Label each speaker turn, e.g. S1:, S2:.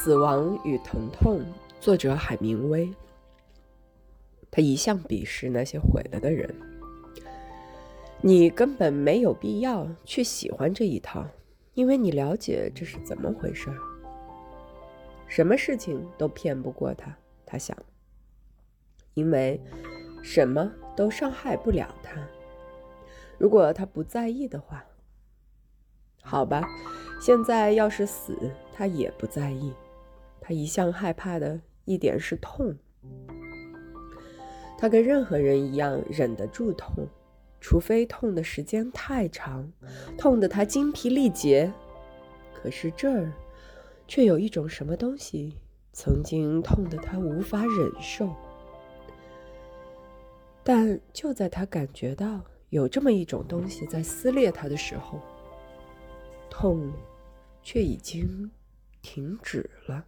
S1: 死亡与疼痛》，作者海明威。他一向鄙视那些毁了的人。你根本没有必要去喜欢这一套，因为你了解这是怎么回事儿。什么事情都骗不过他，他想，因为什么都伤害不了他。如果他不在意的话，好吧，现在要是死，他也不在意。他一向害怕的一点是痛。他跟任何人一样忍得住痛，除非痛的时间太长，痛得他精疲力竭。可是这儿，却有一种什么东西，曾经痛得他无法忍受。但就在他感觉到有这么一种东西在撕裂他的时候，痛，却已经停止了。